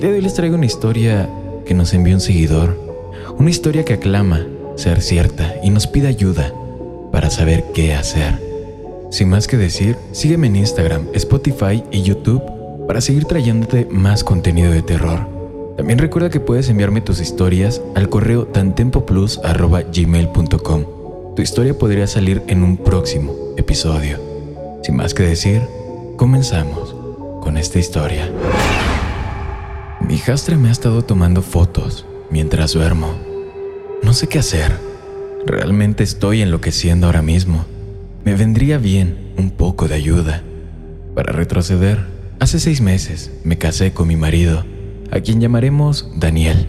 Día de hoy les traigo una historia que nos envió un seguidor, una historia que aclama ser cierta y nos pide ayuda para saber qué hacer. Sin más que decir, sígueme en Instagram, Spotify y YouTube para seguir trayéndote más contenido de terror. También recuerda que puedes enviarme tus historias al correo tantempoplus.gmail.com. Tu historia podría salir en un próximo episodio. Sin más que decir, comenzamos con esta historia. Hijastra me ha estado tomando fotos mientras duermo. No sé qué hacer. Realmente estoy enloqueciendo ahora mismo. Me vendría bien un poco de ayuda. Para retroceder, hace seis meses me casé con mi marido, a quien llamaremos Daniel.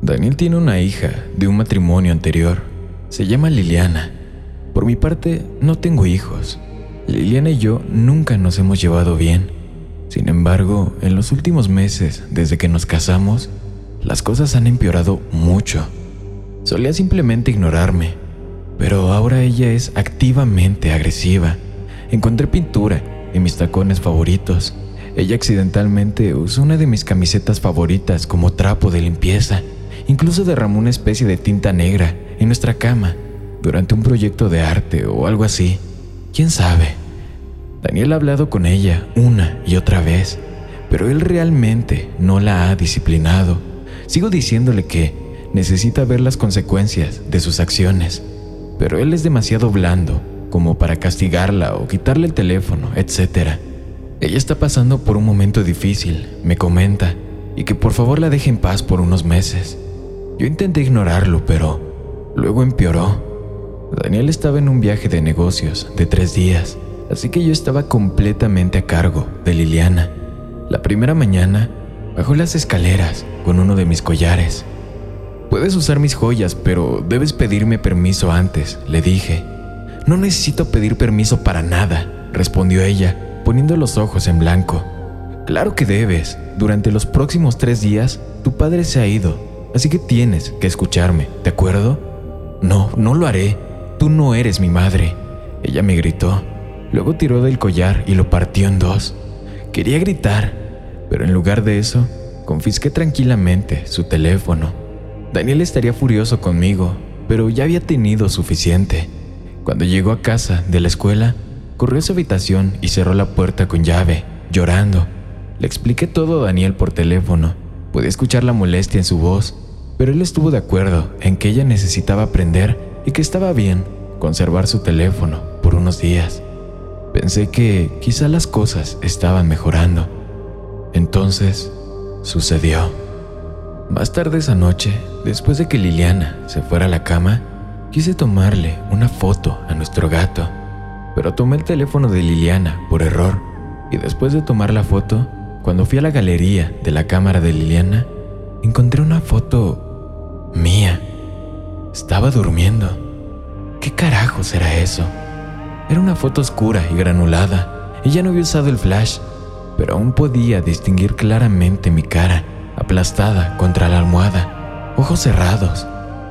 Daniel tiene una hija de un matrimonio anterior. Se llama Liliana. Por mi parte, no tengo hijos. Liliana y yo nunca nos hemos llevado bien. Sin embargo, en los últimos meses, desde que nos casamos, las cosas han empeorado mucho. Solía simplemente ignorarme, pero ahora ella es activamente agresiva. Encontré pintura en mis tacones favoritos. Ella accidentalmente usó una de mis camisetas favoritas como trapo de limpieza. Incluso derramó una especie de tinta negra en nuestra cama durante un proyecto de arte o algo así. ¿Quién sabe? Daniel ha hablado con ella una y otra vez, pero él realmente no la ha disciplinado. Sigo diciéndole que necesita ver las consecuencias de sus acciones, pero él es demasiado blando como para castigarla o quitarle el teléfono, etc. Ella está pasando por un momento difícil, me comenta, y que por favor la deje en paz por unos meses. Yo intenté ignorarlo, pero luego empeoró. Daniel estaba en un viaje de negocios de tres días así que yo estaba completamente a cargo de Liliana. La primera mañana, bajó las escaleras con uno de mis collares. Puedes usar mis joyas, pero debes pedirme permiso antes, le dije. No necesito pedir permiso para nada, respondió ella, poniendo los ojos en blanco. Claro que debes. Durante los próximos tres días, tu padre se ha ido, así que tienes que escucharme, ¿de acuerdo? No, no lo haré. Tú no eres mi madre. Ella me gritó. Luego tiró del collar y lo partió en dos. Quería gritar, pero en lugar de eso, confisqué tranquilamente su teléfono. Daniel estaría furioso conmigo, pero ya había tenido suficiente. Cuando llegó a casa de la escuela, corrió a su habitación y cerró la puerta con llave, llorando. Le expliqué todo a Daniel por teléfono. Podía escuchar la molestia en su voz, pero él estuvo de acuerdo en que ella necesitaba aprender y que estaba bien conservar su teléfono por unos días. Pensé que quizá las cosas estaban mejorando. Entonces, sucedió. Más tarde esa noche, después de que Liliana se fuera a la cama, quise tomarle una foto a nuestro gato, pero tomé el teléfono de Liliana por error y después de tomar la foto, cuando fui a la galería de la cámara de Liliana, encontré una foto mía. Estaba durmiendo. ¿Qué carajo será eso? Era una foto oscura y granulada. Ella no había usado el flash, pero aún podía distinguir claramente mi cara, aplastada contra la almohada, ojos cerrados.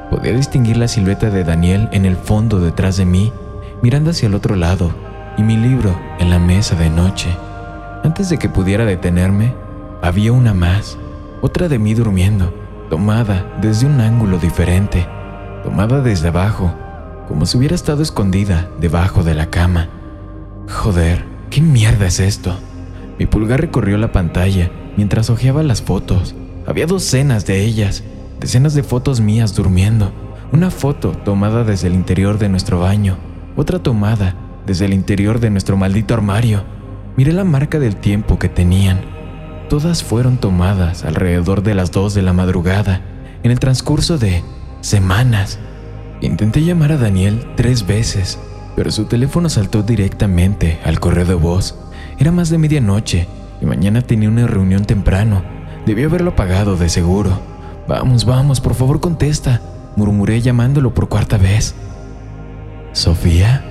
Podía distinguir la silueta de Daniel en el fondo detrás de mí, mirando hacia el otro lado, y mi libro en la mesa de noche. Antes de que pudiera detenerme, había una más, otra de mí durmiendo, tomada desde un ángulo diferente, tomada desde abajo, como si hubiera estado escondida debajo de la cama. Joder, ¿qué mierda es esto? Mi pulgar recorrió la pantalla mientras hojeaba las fotos, Había docenas de ellas, decenas de fotos mías durmiendo. Una foto tomada desde el interior de nuestro baño, otra tomada desde el interior de nuestro maldito armario. Miré la marca del tiempo que tenían. Todas fueron tomadas alrededor de las 2 de la madrugada, en el transcurso de semanas. Intenté llamar a Daniel tres veces, pero su teléfono saltó directamente al correo de voz. Era más de medianoche y mañana tenía una reunión temprano. Debió haberlo apagado de seguro. Vamos, vamos, por favor contesta, murmuré llamándolo por cuarta vez. ¿Sofía?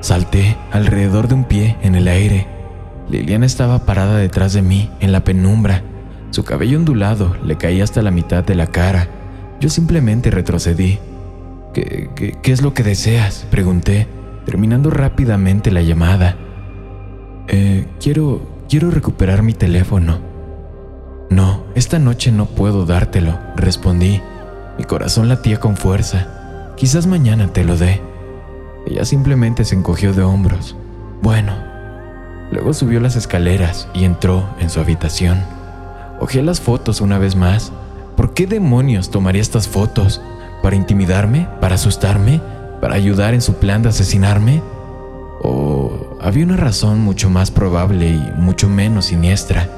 Salté alrededor de un pie en el aire. Liliana estaba parada detrás de mí, en la penumbra. Su cabello ondulado le caía hasta la mitad de la cara. Yo simplemente retrocedí. ¿Qué, es lo que deseas? Pregunté, terminando rápidamente la llamada. Eh, quiero, quiero recuperar mi teléfono. No, esta noche no puedo dártelo, respondí. Mi corazón latía con fuerza. Quizás mañana te lo dé. Ella simplemente se encogió de hombros. Bueno. Luego subió las escaleras y entró en su habitación. Ojé las fotos una vez más. ¿Por qué demonios tomaría estas fotos? ¿Para intimidarme? ¿Para asustarme? ¿Para ayudar en su plan de asesinarme? ¿O había una razón mucho más probable y mucho menos siniestra?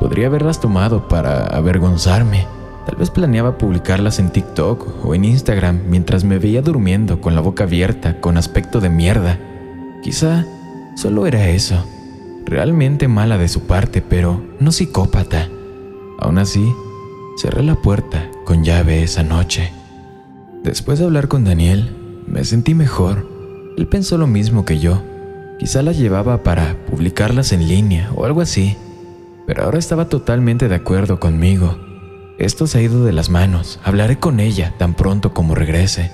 Podría haberlas tomado para avergonzarme. Tal vez planeaba publicarlas en TikTok o en Instagram mientras me veía durmiendo con la boca abierta, con aspecto de mierda. Quizá solo era eso. Realmente mala de su parte, pero no psicópata. Aún así, cerré la puerta con llave esa noche. Después de hablar con Daniel, me sentí mejor. Él pensó lo mismo que yo. Quizá las llevaba para publicarlas en línea o algo así pero ahora estaba totalmente de acuerdo conmigo. Esto se ha ido de las manos, hablaré con ella tan pronto como regrese.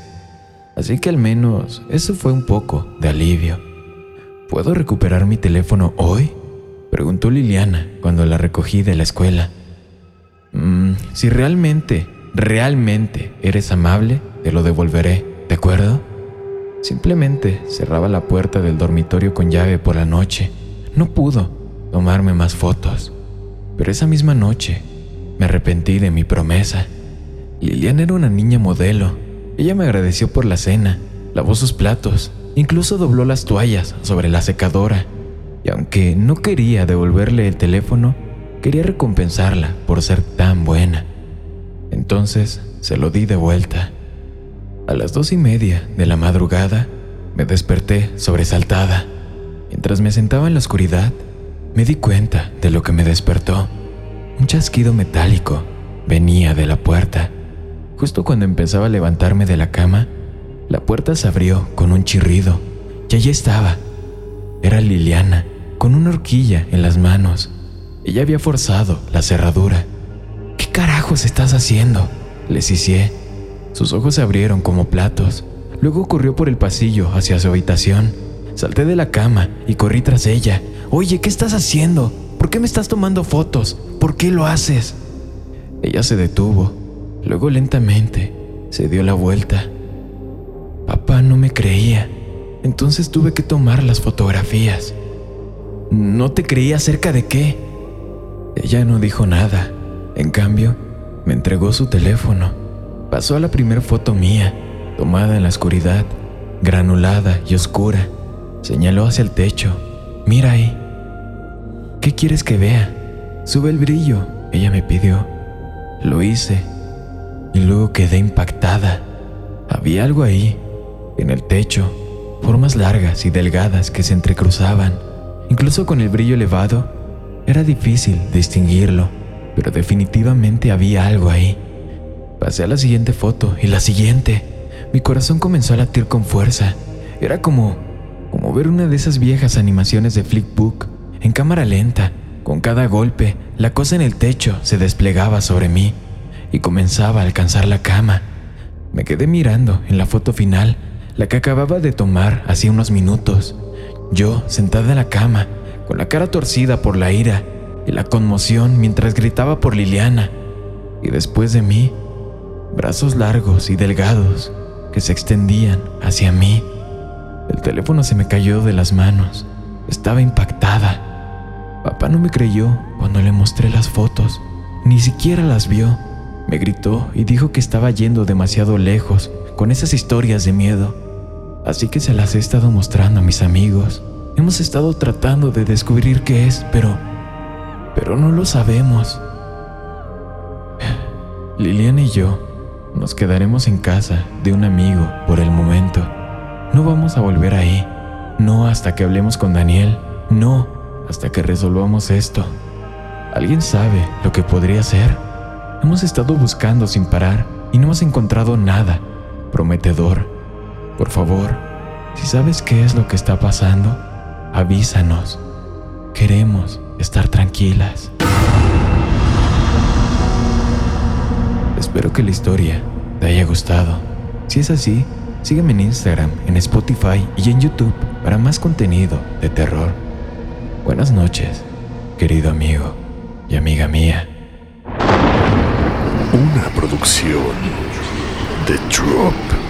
Así que al menos eso fue un poco de alivio. ¿Puedo recuperar mi teléfono hoy? Preguntó Liliana cuando la recogí de la escuela. Mm, si realmente, realmente eres amable, te lo devolveré, ¿de acuerdo? Simplemente cerraba la puerta del dormitorio con llave por la noche. No pudo tomarme más fotos. Pero esa misma noche me arrepentí de mi promesa. Liliana era una niña modelo. Ella me agradeció por la cena, lavó sus platos, incluso dobló las toallas sobre la secadora. Y aunque no quería devolverle el teléfono, quería recompensarla por ser tan buena. Entonces se lo di de vuelta. A las dos y media de la madrugada me desperté sobresaltada. Mientras me sentaba en la oscuridad, me di cuenta de lo que me despertó. Un chasquido metálico venía de la puerta. Justo cuando empezaba a levantarme de la cama, la puerta se abrió con un chirrido y allí estaba. Era Liliana, con una horquilla en las manos. Ella había forzado la cerradura. ¿Qué carajos estás haciendo? Le cicié. Sus ojos se abrieron como platos. Luego corrió por el pasillo hacia su habitación. Salté de la cama y corrí tras ella. Oye, ¿qué estás haciendo? ¿Por qué me estás tomando fotos? ¿Por qué lo haces? Ella se detuvo. Luego lentamente se dio la vuelta. Papá no me creía. Entonces tuve que tomar las fotografías. ¿No te creía acerca de qué? Ella no dijo nada. En cambio, me entregó su teléfono. Pasó a la primera foto mía, tomada en la oscuridad, granulada y oscura. Señaló hacia el techo. Mira ahí. ¿Qué quieres que vea? Sube el brillo, ella me pidió. Lo hice y luego quedé impactada. Había algo ahí, en el techo, formas largas y delgadas que se entrecruzaban. Incluso con el brillo elevado, era difícil distinguirlo, pero definitivamente había algo ahí. Pasé a la siguiente foto y la siguiente. Mi corazón comenzó a latir con fuerza. Era como, como ver una de esas viejas animaciones de Flickbook en cámara lenta. Con cada golpe, la cosa en el techo se desplegaba sobre mí y comenzaba a alcanzar la cama. Me quedé mirando en la foto final, la que acababa de tomar hacía unos minutos. Yo, sentada en la cama, con la cara torcida por la ira y la conmoción mientras gritaba por Liliana. Y después de mí, brazos largos y delgados que se extendían hacia mí. El teléfono se me cayó de las manos. Estaba impactada. Papá no me creyó cuando le mostré las fotos. ni siquiera las vio. Me gritó y dijo que estaba yendo demasiado lejos con esas historias de miedo. Así que se las he estado mostrando a mis amigos. Hemos estado tratando de descubrir qué es, pero... pero no lo sabemos. Liliana y yo nos quedaremos en casa de un amigo por el momento. No vamos a volver ahí. No hasta que hablemos con Daniel. No hasta que resolvamos esto. ¿Alguien sabe lo que podría ser? Hemos estado buscando sin parar y no hemos encontrado nada prometedor. Por favor, si sabes qué es lo que está pasando, avísanos. Queremos estar tranquilas. Espero que la historia te haya gustado. Si es así, sígueme en Instagram, en Spotify y en YouTube para más contenido de terror. Buenas noches, querido amigo y amiga mía. Una producción de Drop.